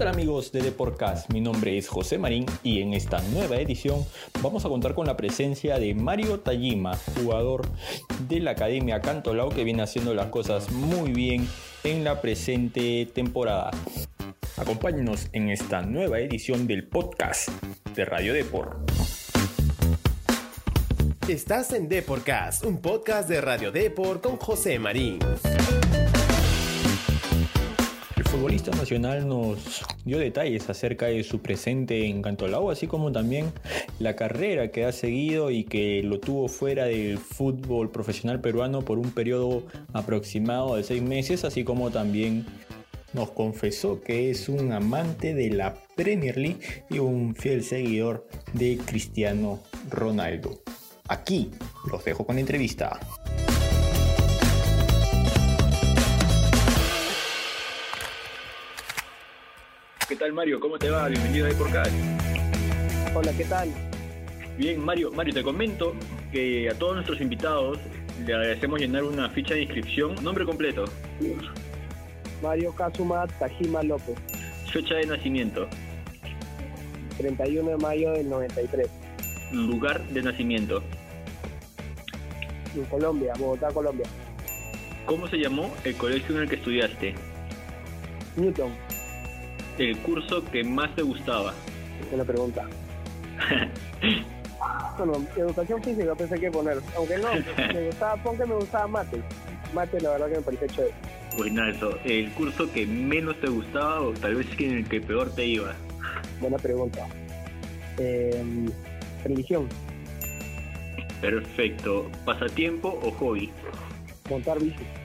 tal amigos de Deporcast? Mi nombre es José Marín y en esta nueva edición vamos a contar con la presencia de Mario Tajima, jugador de la Academia Cantolao que viene haciendo las cosas muy bien en la presente temporada. Acompáñenos en esta nueva edición del podcast de Radio Deport. Estás en Deporcast, un podcast de Radio Deport con José Marín. Futbolista nacional nos dio detalles acerca de su presente en Cantolao, así como también la carrera que ha seguido y que lo tuvo fuera del fútbol profesional peruano por un periodo aproximado de seis meses, así como también nos confesó que es un amante de la Premier League y un fiel seguidor de Cristiano Ronaldo. Aquí los dejo con la entrevista. ¿Qué tal Mario? ¿Cómo te va? Bienvenido a Podcast. Hola, ¿qué tal? Bien, Mario, Mario, te comento que a todos nuestros invitados le agradecemos llenar una ficha de inscripción. Nombre completo. Mario Kazuma Tajima López. Fecha de nacimiento. 31 de mayo del 93. Lugar de nacimiento. En Colombia, Bogotá, Colombia. ¿Cómo se llamó el colegio en el que estudiaste? Newton. El curso que más te gustaba. Buena pregunta. bueno, educación física pensé que poner. Aunque no, me gustaba, pon que me gustaba mate. Mate, la verdad que me pareció chévere. Buenazo. ¿El curso que menos te gustaba o tal vez en el que peor te iba? Buena pregunta. Eh, religión. Perfecto. ¿Pasatiempo o hobby? Montar bici.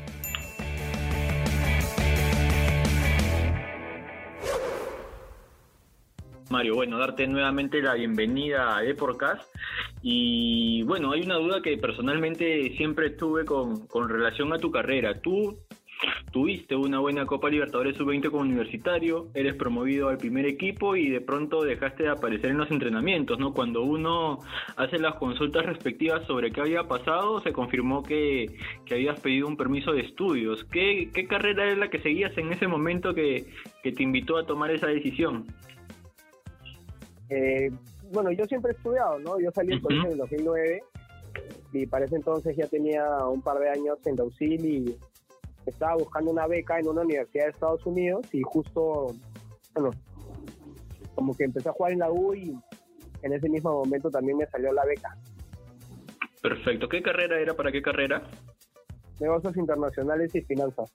Mario, bueno, darte nuevamente la bienvenida a Deporcast. Y bueno, hay una duda que personalmente siempre tuve con, con relación a tu carrera. Tú tuviste una buena Copa Libertadores Sub-20 como universitario, eres promovido al primer equipo y de pronto dejaste de aparecer en los entrenamientos, ¿no? Cuando uno hace las consultas respectivas sobre qué había pasado, se confirmó que, que habías pedido un permiso de estudios. ¿Qué, ¿Qué, carrera es la que seguías en ese momento que, que te invitó a tomar esa decisión? Eh, bueno, yo siempre he estudiado, ¿no? Yo salí del Ujú. colegio en el 2009 y para ese entonces ya tenía un par de años en Dausil y estaba buscando una beca en una universidad de Estados Unidos y justo, bueno, como que empecé a jugar en la U y en ese mismo momento también me salió la beca. Perfecto. ¿Qué carrera era para qué carrera? Negocios internacionales y finanzas.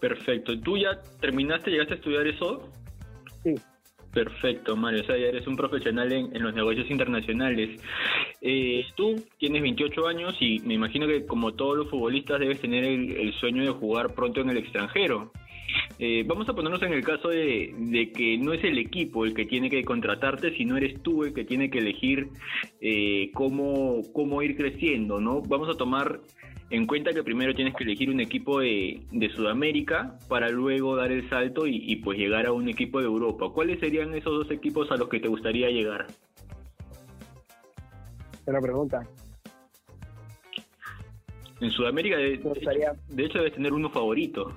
Perfecto. ¿Tú ya terminaste, llegaste a estudiar eso? Perfecto, Mario. O sea, ya eres un profesional en, en los negocios internacionales. Eh, tú tienes 28 años y me imagino que como todos los futbolistas debes tener el, el sueño de jugar pronto en el extranjero. Eh, vamos a ponernos en el caso de, de que no es el equipo el que tiene que contratarte, sino eres tú el que tiene que elegir eh, cómo, cómo ir creciendo, ¿no? Vamos a tomar en cuenta que primero tienes que elegir un equipo de, de Sudamérica para luego dar el salto y, y, pues llegar a un equipo de Europa. ¿Cuáles serían esos dos equipos a los que te gustaría llegar? buena pregunta. En Sudamérica, de, gustaría, de hecho, debes tener uno favorito.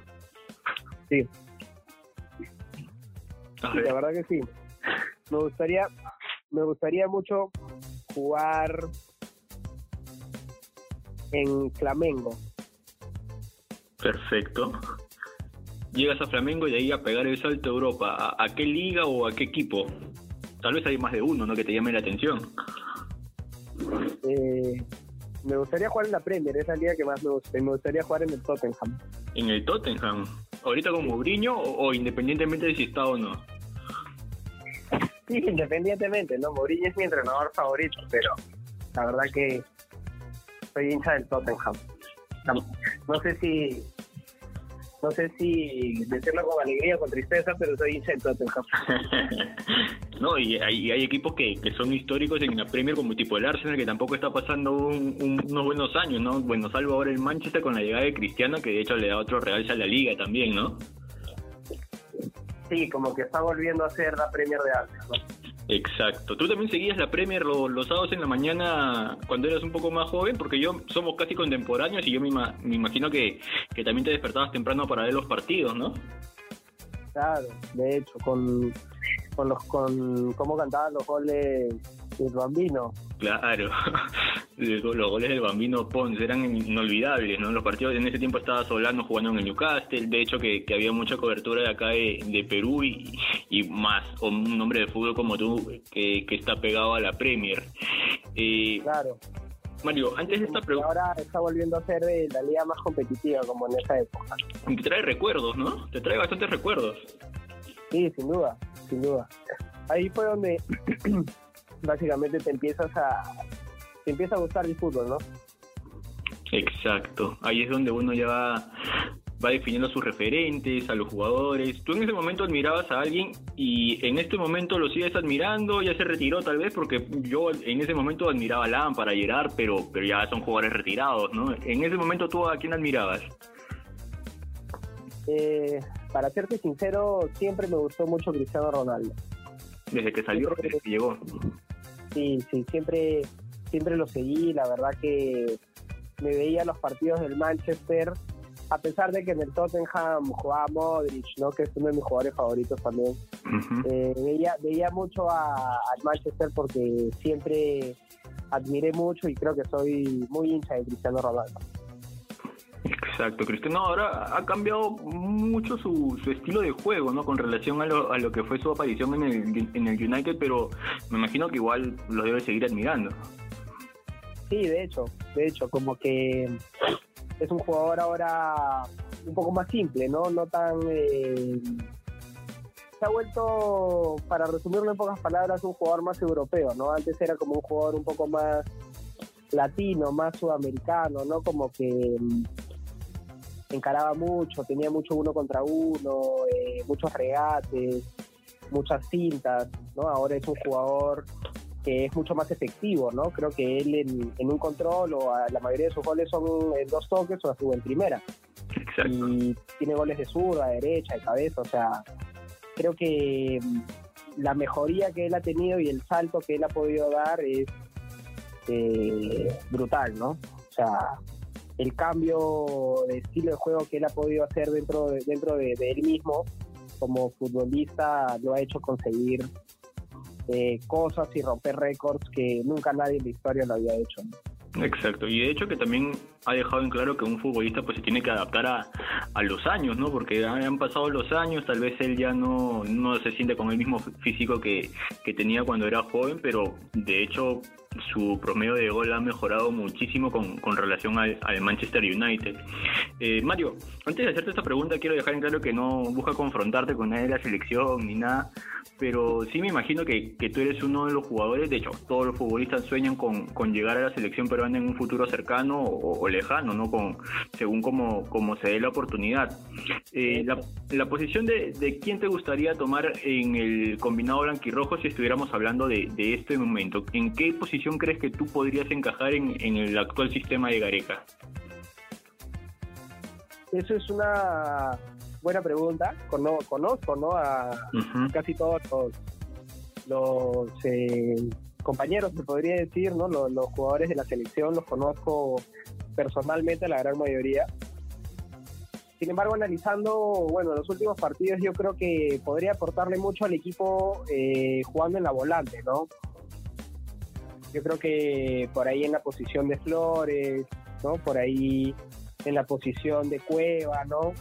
sí, A sí, ver, la verdad que sí. Me gustaría, me gustaría mucho jugar en Flamengo. perfecto. Llegas a Flamengo y de ahí a pegar el salto a Europa. ¿A, a qué liga o a qué equipo? Tal vez hay más de uno, ¿no? Que te llame la atención. Eh, me gustaría jugar en la Premier, esa liga que más me gusta. y Me gustaría jugar en el Tottenham. En el Tottenham. ¿Ahorita con Mourinho o, o independientemente de si está o no? Sí, independientemente, ¿no? Mourinho es mi entrenador favorito, pero la verdad que soy hincha del Tottenham. No, sé si no sé si decirlo con alegría o con tristeza, pero soy hincha del Tottenham. no, y hay, equipos que, que, son históricos en la Premier, como tipo el Arsenal, que tampoco está pasando un, un, unos buenos años, ¿no? Bueno, salvo ahora el Manchester con la llegada de Cristiano, que de hecho le da otro realce a la liga también, ¿no? Sí, como que está volviendo a ser la Premier de antes, ¿no? Exacto. ¿Tú también seguías la Premier los, sábados en la mañana cuando eras un poco más joven? Porque yo somos casi contemporáneos y yo me, me imagino que, que también te despertabas temprano para ver los partidos, ¿no? Claro, de hecho, con, con los con cómo cantaban los goles del Bambino. Claro, los goles del Bambino Pons eran inolvidables, ¿no? Los partidos en ese tiempo estaba Solano jugando en el Newcastle, de hecho que, había mucha cobertura de acá de, Perú y, y, más, o un hombre de fútbol como tú que, que está pegado a la Premier. Eh, claro. Mario, antes de esta pregunta... Ahora está volviendo a ser la liga más competitiva como en esa época. Te trae recuerdos, ¿no? Te trae bastantes recuerdos. Sí, sin duda, sin duda. Ahí fue donde básicamente te empiezas a... te empieza a gustar el fútbol, ¿no? Exacto, ahí es donde uno ya va va definiendo a sus referentes, a los jugadores. Tú en ese momento admirabas a alguien y en este momento lo sigues admirando, ya se retiró tal vez, porque yo en ese momento admiraba a Lampard, a Gerard, pero, pero ya son jugadores retirados, ¿no? En ese momento tú a quién admirabas? Eh, para serte sincero, siempre me gustó mucho Cristiano Ronaldo. Desde que salió, desde que llegó. Sí, sí, siempre, siempre lo seguí, la verdad que me veía los partidos del Manchester a pesar de que en el Tottenham jugaba Modric, ¿no? que es uno de mis jugadores favoritos también, eh, veía, veía mucho al Manchester porque siempre admiré mucho y creo que soy muy hincha de Cristiano Ronaldo. Exacto, Cristiano ahora ha cambiado mucho su, estilo de juego, ¿no? Con relación a lo, a lo que fue su aparición en el, en el United, pero me imagino que igual lo debe seguir admirando. Sí, de hecho, de hecho, como que es un jugador ahora un poco más simple, ¿no? No tan... Eh, se ha vuelto, para resumirlo en pocas palabras, un jugador más europeo, ¿no? Antes era como un jugador un poco más latino, más sudamericano, ¿no? Como que encaraba mucho, tenía mucho uno contra uno, eh, muchos regates, muchas cintas, ¿no? Ahora es un jugador que es mucho más efectivo, ¿no? Creo que él en, un control o la mayoría de sus goles son en dos toques o en primera. Exacto. Y tiene goles de zurda, de derecha, de cabeza, o sea, creo que mm, la mejoría que él ha tenido y el salto que él ha podido dar es eh, brutal, ¿no? O sea, el cambio de estilo de juego que él ha podido hacer dentro de, dentro de él mismo como futbolista lo ha hecho conseguir eh, cosas y romper récords que nunca nadie en la historia lo había hecho. Exacto, y de hecho que también ha dejado en claro que un futbolista pues se tiene que adaptar a, a los años, ¿no? Porque han pasado los años, tal vez él ya no, no se siente con el mismo físico que, que tenía cuando era joven, pero de hecho su promedio de gol ha mejorado muchísimo con, con relación al, Manchester United. Eh, Mario, antes de hacerte esta pregunta, quiero dejar en claro que no busca confrontarte con nadie de la selección ni nada, pero sí me imagino que, que tú eres uno de los jugadores, de hecho, todos los futbolistas sueñan con, con llegar a la selección peruana en un futuro cercano o, lejano, ¿no? Con, según como, como se dé la oportunidad. Eh, la, la, posición de, de quién te gustaría tomar en el combinado blanquirrojo si estuviéramos hablando de, de este momento, ¿en qué posición crees que tú podrías encajar en, el actual sistema de Gareca? Eso es una buena pregunta. conozco ¿no? a casi todos los, eh, compañeros, se podría decir, ¿no? Los, los, jugadores de la selección, los conozco personalmente, la gran mayoría. Sin embargo, analizando, bueno, los últimos partidos, yo creo que podría aportarle mucho al equipo eh, jugando en la volante, ¿no? Yo creo que por ahí en la posición de Flores, ¿no? Por ahí en la posición de Cueva, ¿no?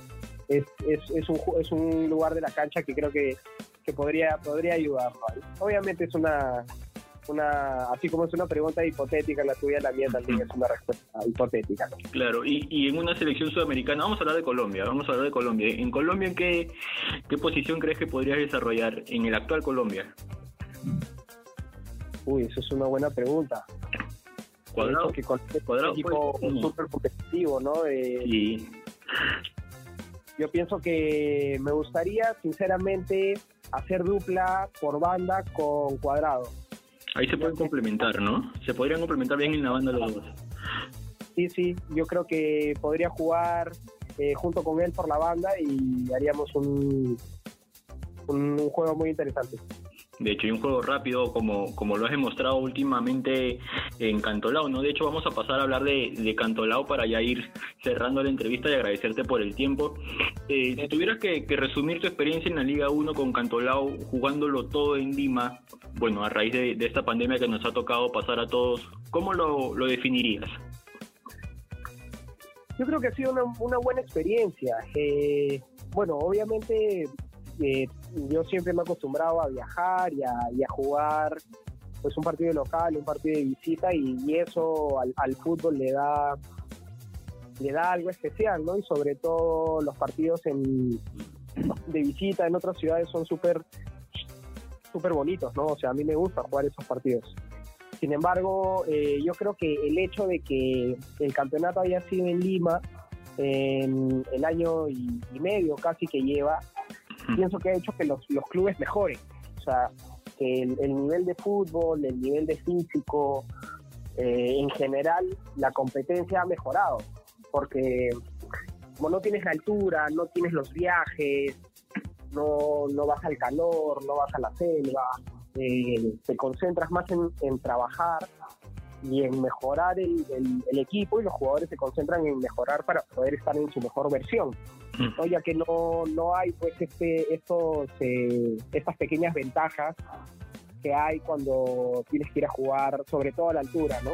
Es, es, un, lugar de la cancha que creo que, que podría, podría ayudarlo. Obviamente es una, una, así como es una pregunta hipotética, la tuya, la mía también es una respuesta hipotética. Claro, y, y, en una selección sudamericana, vamos a hablar de Colombia, vamos a hablar de Colombia. ¿En Colombia qué, qué posición crees que podrías desarrollar en el actual Colombia? Uy, eso es una buena pregunta. Cuadrado, que con este equipo súper competitivo, ¿no? sí. Yo pienso que me gustaría, sinceramente, hacer dupla por banda con Cuadrado. Ahí se pueden complementar, ¿no? Se podrían complementar bien en la banda los dos. Sí, sí, yo creo que podría jugar eh, junto con él por la banda y haríamos un, un juego muy interesante. De hecho, hay un juego rápido como, como lo has demostrado últimamente en Cantolao, ¿no? De hecho, vamos a pasar a hablar de, Cantolao para ya ir cerrando la entrevista y agradecerte por el tiempo. Eh, si tuvieras que, resumir tu experiencia en la Liga 1 con Cantolao, jugándolo todo en Lima, bueno, a raíz de, esta pandemia que nos ha tocado pasar a todos, ¿cómo lo, definirías? Yo creo que ha sido una, buena experiencia. Eh, bueno, obviamente eh, yo siempre me he acostumbrado a viajar y a, jugar pues un partido local, un partido de visita y, eso al, fútbol le da le da algo especial, ¿no? Y sobre todo los partidos en, de visita en otras ciudades son súper súper bonitos, ¿no? O sea, a mí me gusta jugar esos partidos. Sin embargo, eh, yo creo que el hecho de que el campeonato haya sido en Lima en el año y, medio casi que lleva, pienso que ha hecho que los, los clubes mejoren. O sea, que el, nivel de fútbol, el nivel de físico, eh, en general, la competencia ha mejorado porque como no tienes la altura, no tienes los viajes, no, no vas al calor, no vas a la selva, eh, te concentras más en, trabajar y en mejorar el, equipo y los jugadores se concentran en mejorar para poder estar en su mejor versión. Ya que no, no hay pues este, estos, eh, estas pequeñas ventajas que hay cuando tienes que ir a jugar, sobre todo a la altura, ¿no?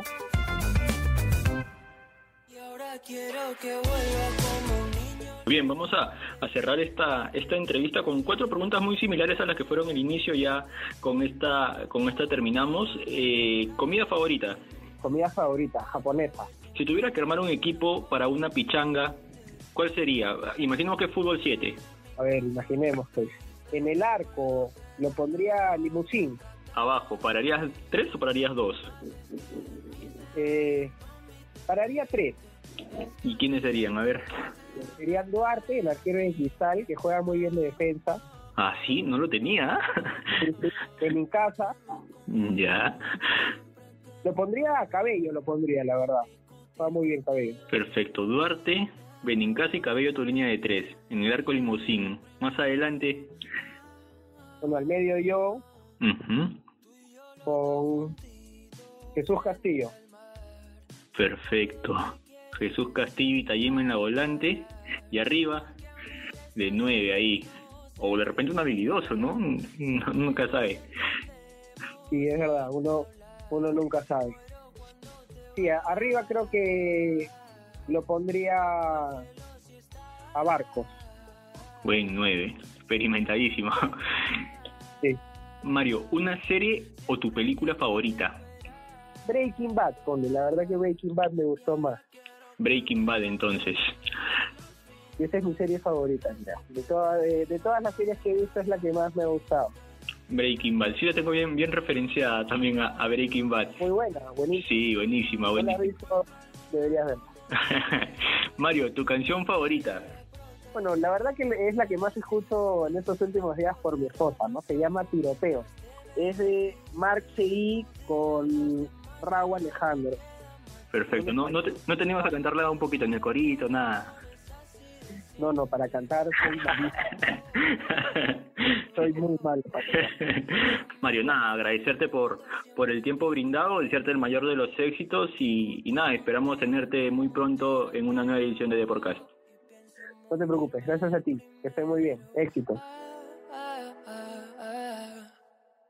Bien, vamos a, cerrar esta, esta entrevista con cuatro preguntas muy similares a las que fueron el inicio. Ya con esta, con esta terminamos. Eh, ¿Comida favorita? Comida favorita, japonesa. Si tuviera que armar un equipo para una pichanga, ¿cuál sería? Imaginemos que es fútbol 7. A ver, imaginemos pues. En el arco lo pondría limusín. Abajo, ¿pararías tres o pararías dos? Eh, pararía tres. ¿Y quiénes serían? A ver. Serían Duarte, el arquero de Cristal, que juega muy bien de defensa. Ah, sí, no lo tenía. en mi casa. Ya. Lo pondría a Cabello, lo pondría, la verdad. Va muy bien Cabello. Perfecto. Duarte, Benincasa y Cabello tu línea de tres. En el arco limosín. Más adelante. Bueno, al medio yo. Con Jesús Castillo. Perfecto. Jesús Castillo y Tayema en la volante y arriba de nueve ahí. O de repente un habilidoso, ¿no? nunca sabe. Sí, es verdad, uno, uno nunca sabe. Sí, arriba creo que lo pondría a Barcos. Buen nueve, experimentadísimo. Sí. Mario, ¿una serie o tu película favorita? Breaking Bad, ponle. La verdad que Breaking Bad me gustó más. Breaking Bad entonces. esa es mi serie favorita, mira. De, de, todas las series que he visto es la que más me ha gustado. Breaking Bad, sí la tengo bien bien referenciada también a, Breaking Bad. Muy buena, buenísima. Sí, buenísima, buenísima. la visto, deberías verla. Mario, ¿tu canción favorita? Bueno, la verdad que es la que más escucho en estos últimos días por mi esposa, ¿no? Se llama Tiroteo. Es de Mark C. con Raúl Alejandro. Perfecto, no, no, te, no teníamos a cantarla un poquito en el corito, nada. No, no, para cantar soy soy muy mal. Mario, nada, agradecerte por, por el tiempo brindado, desearte el mayor de los éxitos y, y nada, esperamos tenerte muy pronto en una nueva edición de Deporcast. No te preocupes, gracias a ti, que esté muy bien, éxito.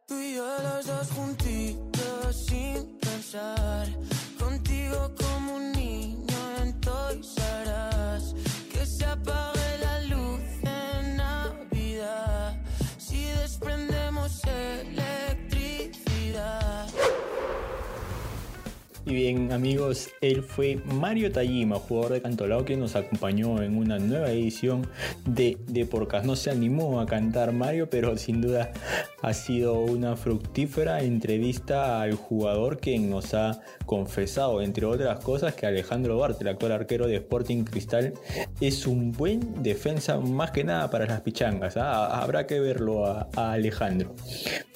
Tú y yo los dos juntitos sin pensar Y bien amigos, él fue Mario Tajima, jugador de Cantolao que nos acompañó en una nueva edición de, de No se animó a cantar Mario, pero sin duda ha sido una fructífera entrevista al jugador que nos ha confesado, entre otras cosas, que Alejandro Duarte, el actual arquero de Sporting Cristal, es un buen defensa más que nada para las pichangas. ¿ah? Habrá que verlo a, Alejandro.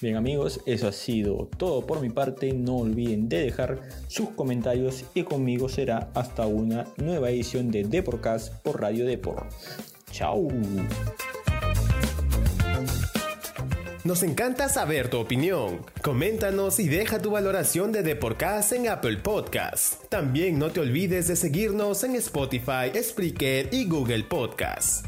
Bien amigos, eso ha sido todo por mi parte. No olviden de dejar sus comentarios y conmigo será hasta una nueva edición de Deporcast por Radio Deport. Chao. Nos encanta saber tu opinión. Coméntanos y deja tu valoración de Deporcast en Apple Podcasts. También no te olvides de seguirnos en Spotify, Spreaker y Google Podcasts.